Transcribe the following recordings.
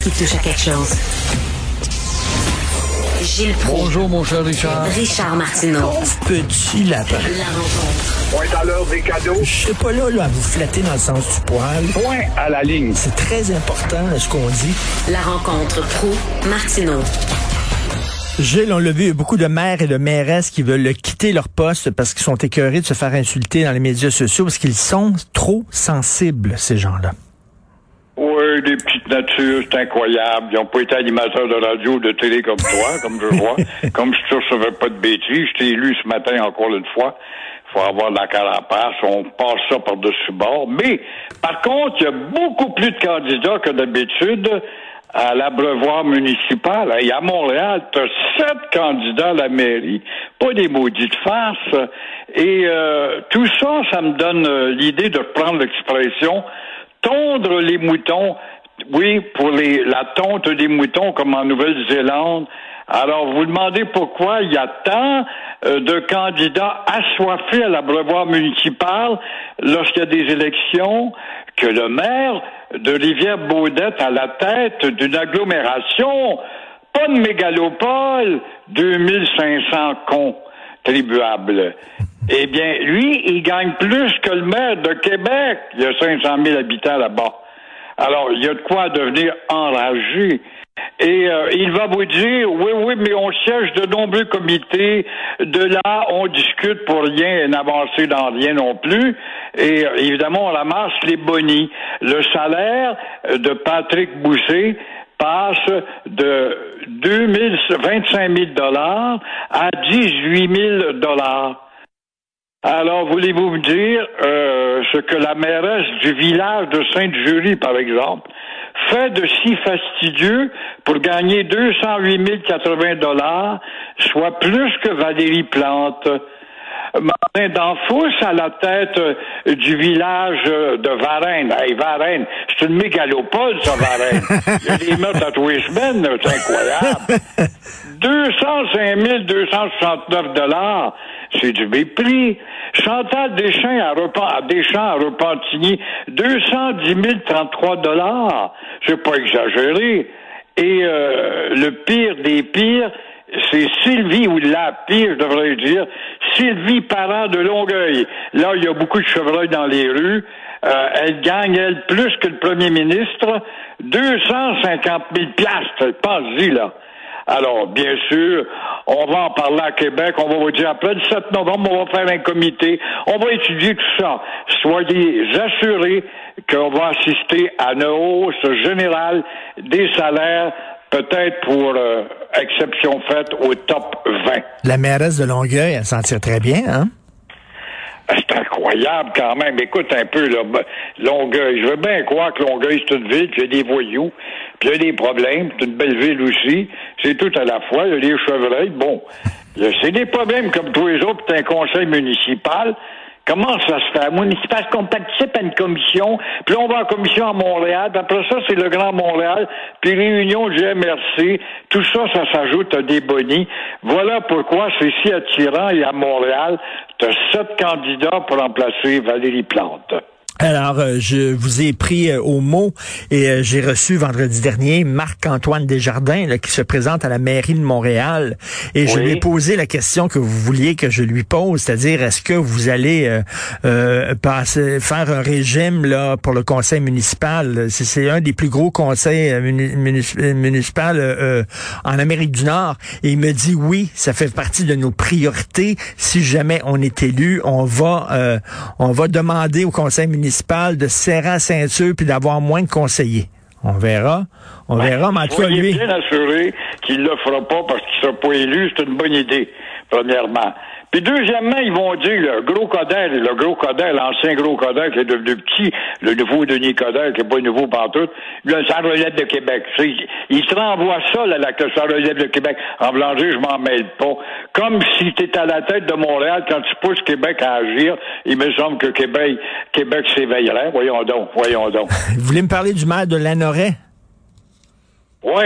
qui touche à quelque chose. Gilles Proulx. Bonjour, mon cher Richard. Richard Martineau. Petit lapin. La rencontre. Point à l'heure des cadeaux. Je sais pas là, là, à vous flatter dans le sens du poil. Point à la ligne. C'est très important ce qu'on dit. La rencontre pro martineau Gilles, on l'a vu, il y a beaucoup de maires et de mairesses qui veulent quitter leur poste parce qu'ils sont écœurés de se faire insulter dans les médias sociaux parce qu'ils sont trop sensibles, ces gens-là. Des petites natures, c'est incroyable. Ils n'ont pas été animateurs de radio ou de télé comme toi, comme je vois. comme je ne recevais pas de bêtises, je t'ai élu ce matin encore une fois. faut avoir de la carapace, on passe ça par-dessus bord. Mais, par contre, il y a beaucoup plus de candidats que d'habitude à l'abreuvoir municipal. Et à Montréal, tu as sept candidats à la mairie, pas des maudites farces. Et euh, tout ça, ça me donne euh, l'idée de prendre l'expression tondre les moutons, oui, pour les, la tonte des moutons comme en Nouvelle-Zélande. Alors, vous demandez pourquoi il y a tant euh, de candidats assoiffés à l'abreuvoir municipal lorsqu'il y a des élections que le maire de Rivière-Baudette à la tête d'une agglomération, pas de mégalopole, 2500 contribuables. Eh bien, lui, il gagne plus que le maire de Québec. Il y a 500 000 habitants là-bas. Alors, il y a de quoi devenir enragé. Et euh, il va vous dire, oui, oui, mais on siège de nombreux comités. De là, on discute pour rien et n'avancer dans rien non plus. Et euh, évidemment, on ramasse les bonis. Le salaire de Patrick Bousset passe de 2000, 25 000 dollars à 18 000 dollars. Alors, voulez-vous me dire euh, ce que la mairesse du village de Sainte-Julie, par exemple, fait de si fastidieux pour gagner 208 080 dollars, soit plus que Valérie Plante? Martin Danfous à la tête du village de Varennes. Hey, Varennes, c'est une mégalopole, ça, Varennes. Il y a des meurtres à tous les semaines, c'est incroyable. 205 269 dollars, c'est du mépris. Chantal Deschamps à, Repen, Deschamps à Repentigny, 210 033 dollars. C'est pas exagéré. Et euh, le pire des pires, c'est Sylvie, ou la pire, je devrais dire, Sylvie Parent de Longueuil. Là, il y a beaucoup de chevreuils dans les rues. Euh, elle gagne, elle, plus que le premier ministre, 250 000 piastres. Pense-y, là. Alors, bien sûr, on va en parler à Québec. On va vous dire après le 7 novembre, on va faire un comité. On va étudier tout ça. Soyez assurés qu'on va assister à une hausse générale des salaires peut-être pour euh, exception faite au top 20. La mairesse de Longueuil, elle s'en tire très bien, hein? C'est incroyable quand même. Écoute un peu, là, ben, Longueuil. Je veux bien croire que Longueuil, c'est une ville, a des voyous, puis il y a des problèmes. C'est une belle ville aussi. C'est tout à la fois. Il y a des chevreuils. Bon, c'est des problèmes comme tous les autres. C'est un conseil municipal. Comment ça se fait? Municipal, qu'on participe à une commission, puis on va en commission à Montréal, puis après ça, c'est le Grand Montréal, puis réunion du MRC. Tout ça, ça s'ajoute à des bonis. Voilà pourquoi c'est si attirant, et à Montréal, tu as sept candidats pour remplacer Valérie Plante. Alors, euh, je vous ai pris euh, au mot et euh, j'ai reçu vendredi dernier Marc-Antoine Desjardins là, qui se présente à la mairie de Montréal. Et je lui ai posé la question que vous vouliez que je lui pose, c'est-à-dire est-ce que vous allez passer, faire un régime là pour le conseil municipal? C'est un des plus gros conseils municipaux en Amérique du Nord. Et il me dit oui, ça fait partie de nos priorités. Si jamais on est élu, on va on va demander au conseil municipal de serrer la ceinture puis d'avoir moins de conseillers. On verra. On ben, verra, mais en tout cas, lui. bien assuré qu'il ne le fera pas parce qu'il ne sera pas élu. C'est une bonne idée, premièrement. Puis deuxièmement, ils vont dire le gros Coder, le gros Coder, l'ancien gros Coder qui est devenu petit, le nouveau Denis Coder qui n'est pas nouveau partout, le ça relève de Québec. Il se renvoie ça, là, la, que ça relève de Québec. En Blanger, je m'en mêle pas. Comme si tu étais à la tête de Montréal, quand tu pousses Québec à agir, il me semble que Québec, Québec s'éveillerait. Voyons donc, voyons donc. Vous voulez me parler du maire de Lanoret? Oui.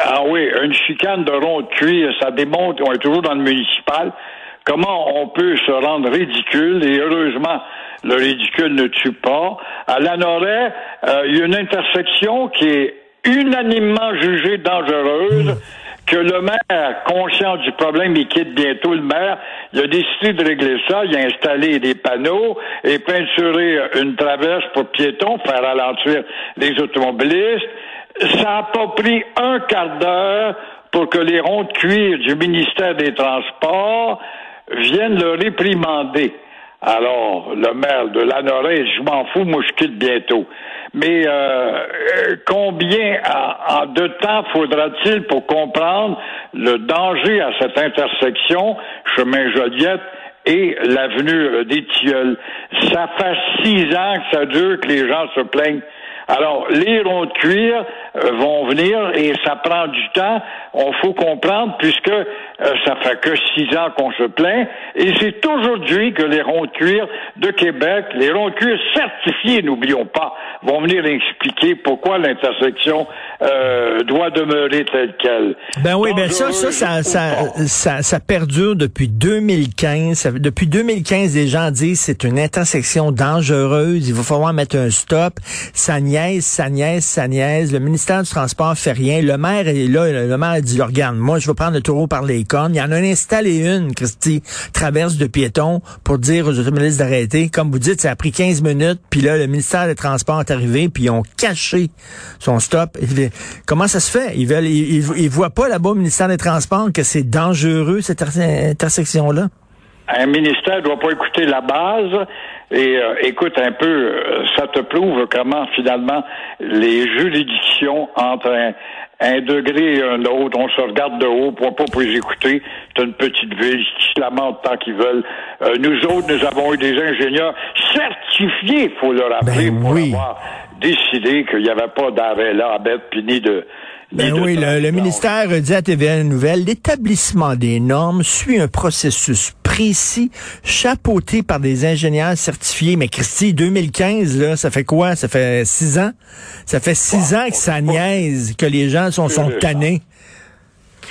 Ah oui, une chicane de rond de cuir, ça démontre, on est toujours dans le municipal, comment on peut se rendre ridicule, et heureusement, le ridicule ne tue pas. À Lanoret, euh, il y a une intersection qui est unanimement jugée dangereuse. Que le maire, conscient du problème, il quitte bientôt le maire. Il a décidé de régler ça. Il a installé des panneaux et peinturé une traverse pour piétons, faire ralentir les automobilistes. Ça n'a pas pris un quart d'heure pour que les ronds de cuir du ministère des Transports viennent le réprimander. Alors, le maire de Lanoret, je m'en fous, moi je quitte bientôt. Mais euh, combien en, deux temps faudra-t-il pour comprendre le danger à cette intersection, chemin Joliette et l'avenue des Tilleuls? Ça fait six ans que ça dure, que les gens se plaignent alors, les ronds de cuir euh, vont venir et ça prend du temps. On faut comprendre puisque euh, ça fait que six ans qu'on se plaint et c'est aujourd'hui que les ronds de cuir de Québec, les ronds de cuir certifiés, n'oublions pas, vont venir expliquer pourquoi l'intersection euh, doit demeurer telle qu'elle. Ben oui, ben ça, ça, ça, ça, ça, perdure depuis 2015. depuis 2015, les gens disent c'est une intersection dangereuse. Il va falloir mettre un stop. Ça niaise, ça niaise, ça niaise. Le ministère du Transport fait rien. Le maire est là. Le maire dit, regarde, moi, je vais prendre le taureau par les cornes. Il y en a installé une, Christy, traverse de piétons pour dire aux automobilistes d'arrêter. Comme vous dites, ça a pris 15 minutes. Puis là, le ministère des Transports est arrivé, puis ils ont caché son stop. Comment ça se fait? Ils veulent, ils, voient pas là-bas au ministère des Transports que c'est dangereux, cette intersection-là? Un ministère doit pas écouter la base et euh, écoute un peu, euh, ça te prouve comment finalement les juridictions entre un, degré et un autre, on se regarde de haut, pour pas pour les écouter. C'est une petite ville, qui se lamentent tant qu'ils veulent. Euh, nous autres, nous avons eu des ingénieurs certifiés, faut le rappeler, ben pour avoir décidé qu'il n'y avait pas d'arrêt là à bête, puis ni de ben oui, le, ministère dit à TVA Nouvelle, l'établissement des normes suit un processus précis, chapeauté par des ingénieurs certifiés. Mais Christy, 2015, là, ça fait quoi? Ça fait six ans? Ça fait six ans que ça niaise, que les gens sont, sont tannés.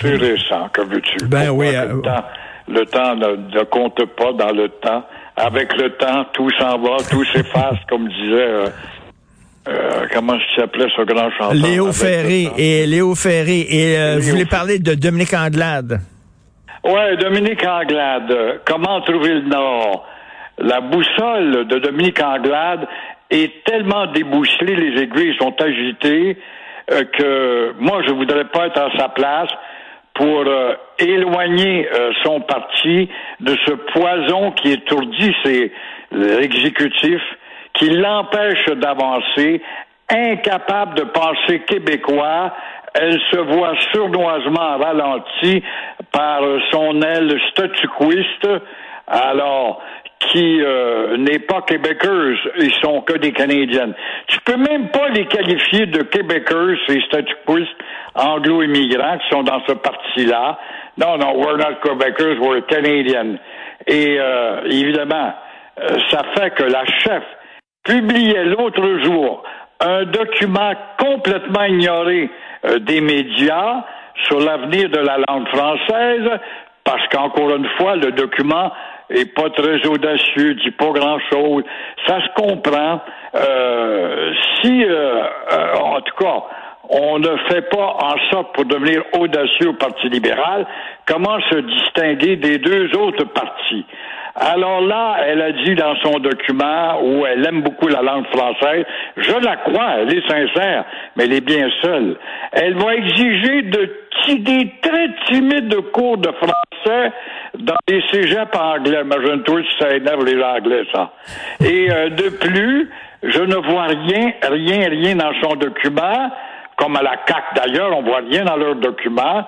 C'est récent, que veux-tu? Ben oui. Le euh, temps, le temps ne, compte pas dans le temps. Avec le temps, tout s'en va, tout s'efface, comme disait... Euh, euh, comment s'appelait ce grand chanteur? Léo Ferré. Et Léo Ferré. Et euh, vous voulez parler de Dominique Anglade? Oui, Dominique Anglade. Comment trouver le Nord? La boussole de Dominique Anglade est tellement débousselée, les aiguilles sont agitées, euh, que moi, je voudrais pas être à sa place pour éloigner son parti de ce poison qui étourdit ses exécutifs qui l'empêche d'avancer, incapable de penser québécois, elle se voit sournoisement ralentie par son aile statuquiste, alors qui euh, n'est pas québécoise, ils sont que des Canadiennes. Tu peux même pas les qualifier de québécoises, ces statuquistes anglo-immigrants qui sont dans ce parti-là. Non, non, we're not Quebecers, we're Canadian. Et euh, évidemment, euh, ça fait que la chef publiait l'autre jour un document complètement ignoré des médias sur l'avenir de la langue française, parce qu'encore une fois, le document est pas très audacieux, dit pas grand-chose. Ça se comprend. Euh, si, euh, en tout cas, on ne fait pas en sorte pour devenir audacieux au Parti libéral, comment se distinguer des deux autres partis? Alors là, elle a dit dans son document où elle aime beaucoup la langue française, je la crois, elle est sincère, mais elle est bien seule. Elle va exiger de, des très timides cours de français dans les cégeps anglais. Imagine-toi si ça énerve les anglais, ça. Et euh, de plus, je ne vois rien, rien, rien dans son document comme à la CAC d'ailleurs, on voit rien dans leur document,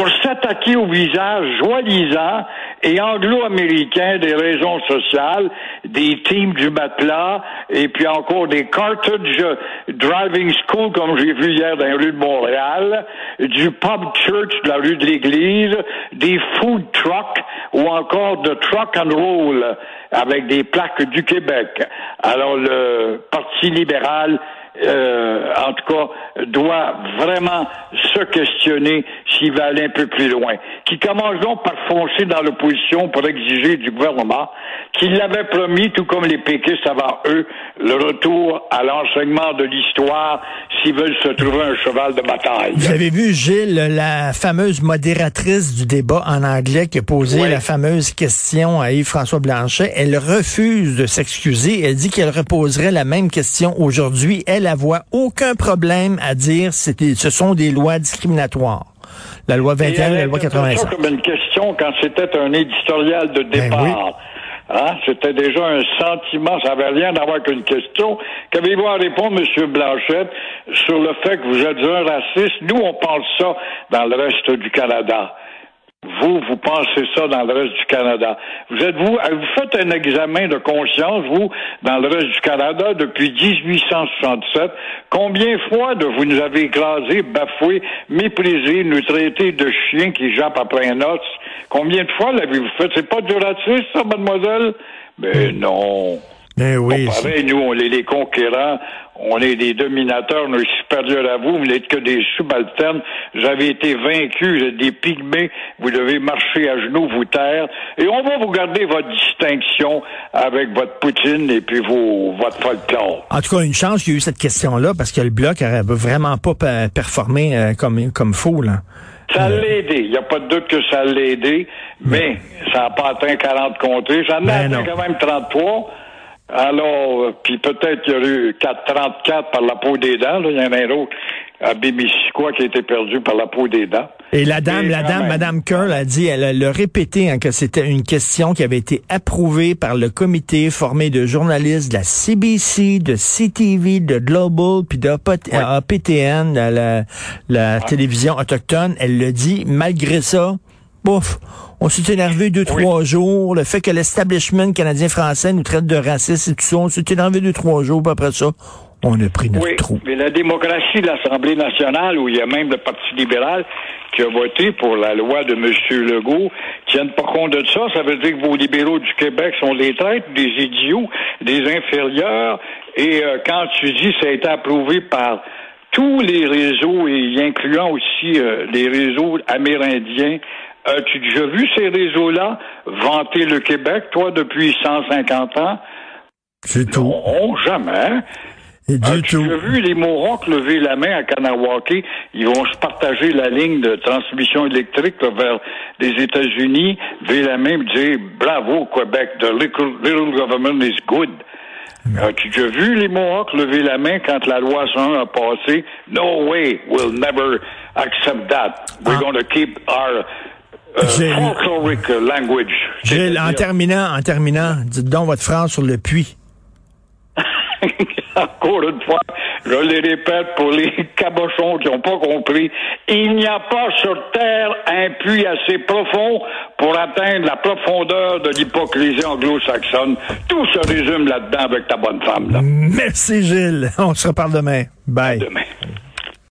pour s'attaquer au visage joalisant et anglo-américain des raisons sociales, des teams du matelas, et puis encore des Carthage Driving School, comme j'ai vu hier dans la rue de Montréal, du pub church de la rue de l'Église, des food trucks ou encore de truck and roll avec des plaques du Québec. Alors le Parti libéral euh, en tout cas, doit vraiment se questionner s'il va aller un peu plus loin. Qui commence donc par foncer dans l'opposition pour exiger du gouvernement qu'il l'avait promis, tout comme les péquistes avant eux, le retour à l'enseignement de l'histoire s'ils veulent se trouver un cheval de bataille. Vous avez vu, Gilles, la fameuse modératrice du débat en anglais qui a posé la fameuse question à Yves-François Blanchet. Elle refuse de s'excuser. Elle dit qu'elle reposerait la même question aujourd'hui. Elle, elle voit aucun problème à dire que ce sont des lois discriminatoires. La loi 21, la loi 85. comme une question quand c'était un éditorial de ben départ. Hein? C'était déjà un sentiment, ça n'avait rien à voir qu'une question. Qu'avez-vous à répondre, M. Blanchette, sur le fait que vous êtes un raciste? Nous, on pense ça dans le reste du Canada. Vous, vous pensez ça dans le reste du Canada. Vous êtes vous, vous faites un examen de conscience, vous, dans le reste du Canada depuis 1867. Combien de fois de vous nous avez écrasé, bafoué, méprisé, nous traité de chiens qui jappent après un os? Combien de fois l'avez-vous fait? C'est pas du racisme, ça, mademoiselle? Mais non. Ben oui. pareil, nous, on est les conquérants, on est des dominateurs, on est supérieurs à vous, vous n'êtes que des subalternes. Vous avez été vaincus, vous êtes des pygmées, vous devez marcher à genoux, vous taire, et on va vous garder votre distinction avec votre Poutine et puis vos, votre folklore. En tout cas, une chance qu'il y a eu cette question-là, parce que le bloc n'aurait vraiment pas performé euh, comme, comme faux, là. Ça l'a aidé. Il n'y a pas de doute que ça l'a aidé, mais ça n'a pas atteint 40 comtés. Ça en a ben atteint quand même 33. Alors, euh, puis peut-être qu'il y a eu 434 par la peau des dents. Il y en a un autre à Bémisquois qui a été perdu par la peau des dents. Et la dame, la dame, Madame Curl a dit, elle a répété hein, que c'était une question qui avait été approuvée par le comité formé de journalistes de la CBC, de CTV, de Global, puis de APTN, la, la télévision autochtone. Elle le dit. Malgré ça, bouf, on s'est énervé deux, trois jours. Le fait que l'establishment canadien-français nous traite de racistes et tout ça, on s'est énervé deux, trois jours, puis après ça, on a pris notre oui, Mais la démocratie de l'Assemblée nationale, où il y a même le Parti libéral qui a voté pour la loi de M. Legault, tiennent pas compte de ça. Ça veut dire que vos libéraux du Québec sont des traîtres, des idiots, des inférieurs. Et euh, quand tu dis ça a été approuvé par tous les réseaux, et incluant aussi euh, les réseaux amérindiens, As-tu déjà vu ces réseaux-là vanter le Québec, toi, depuis 150 ans? C'est tout. Non, jamais. As-tu déjà vu les Mohawks lever la main à Kanawake? Ils vont se partager la ligne de transmission électrique vers les États-Unis, lever la main et dire bravo Québec, the little, government is good. As-tu déjà vu les Mohawks lever la main quand la loi 101 a passé? No way, we'll never accept that. We're ah. going to keep our language. Gilles, en terminant, en terminant, dites donc votre phrase sur le puits. Encore une fois, je les répète pour les cabochons qui n'ont pas compris, il n'y a pas sur Terre un puits assez profond pour atteindre la profondeur de l'hypocrisie anglo-saxonne. Tout se résume là-dedans avec ta bonne femme. Merci Gilles. On se reparle demain. Bye. demain.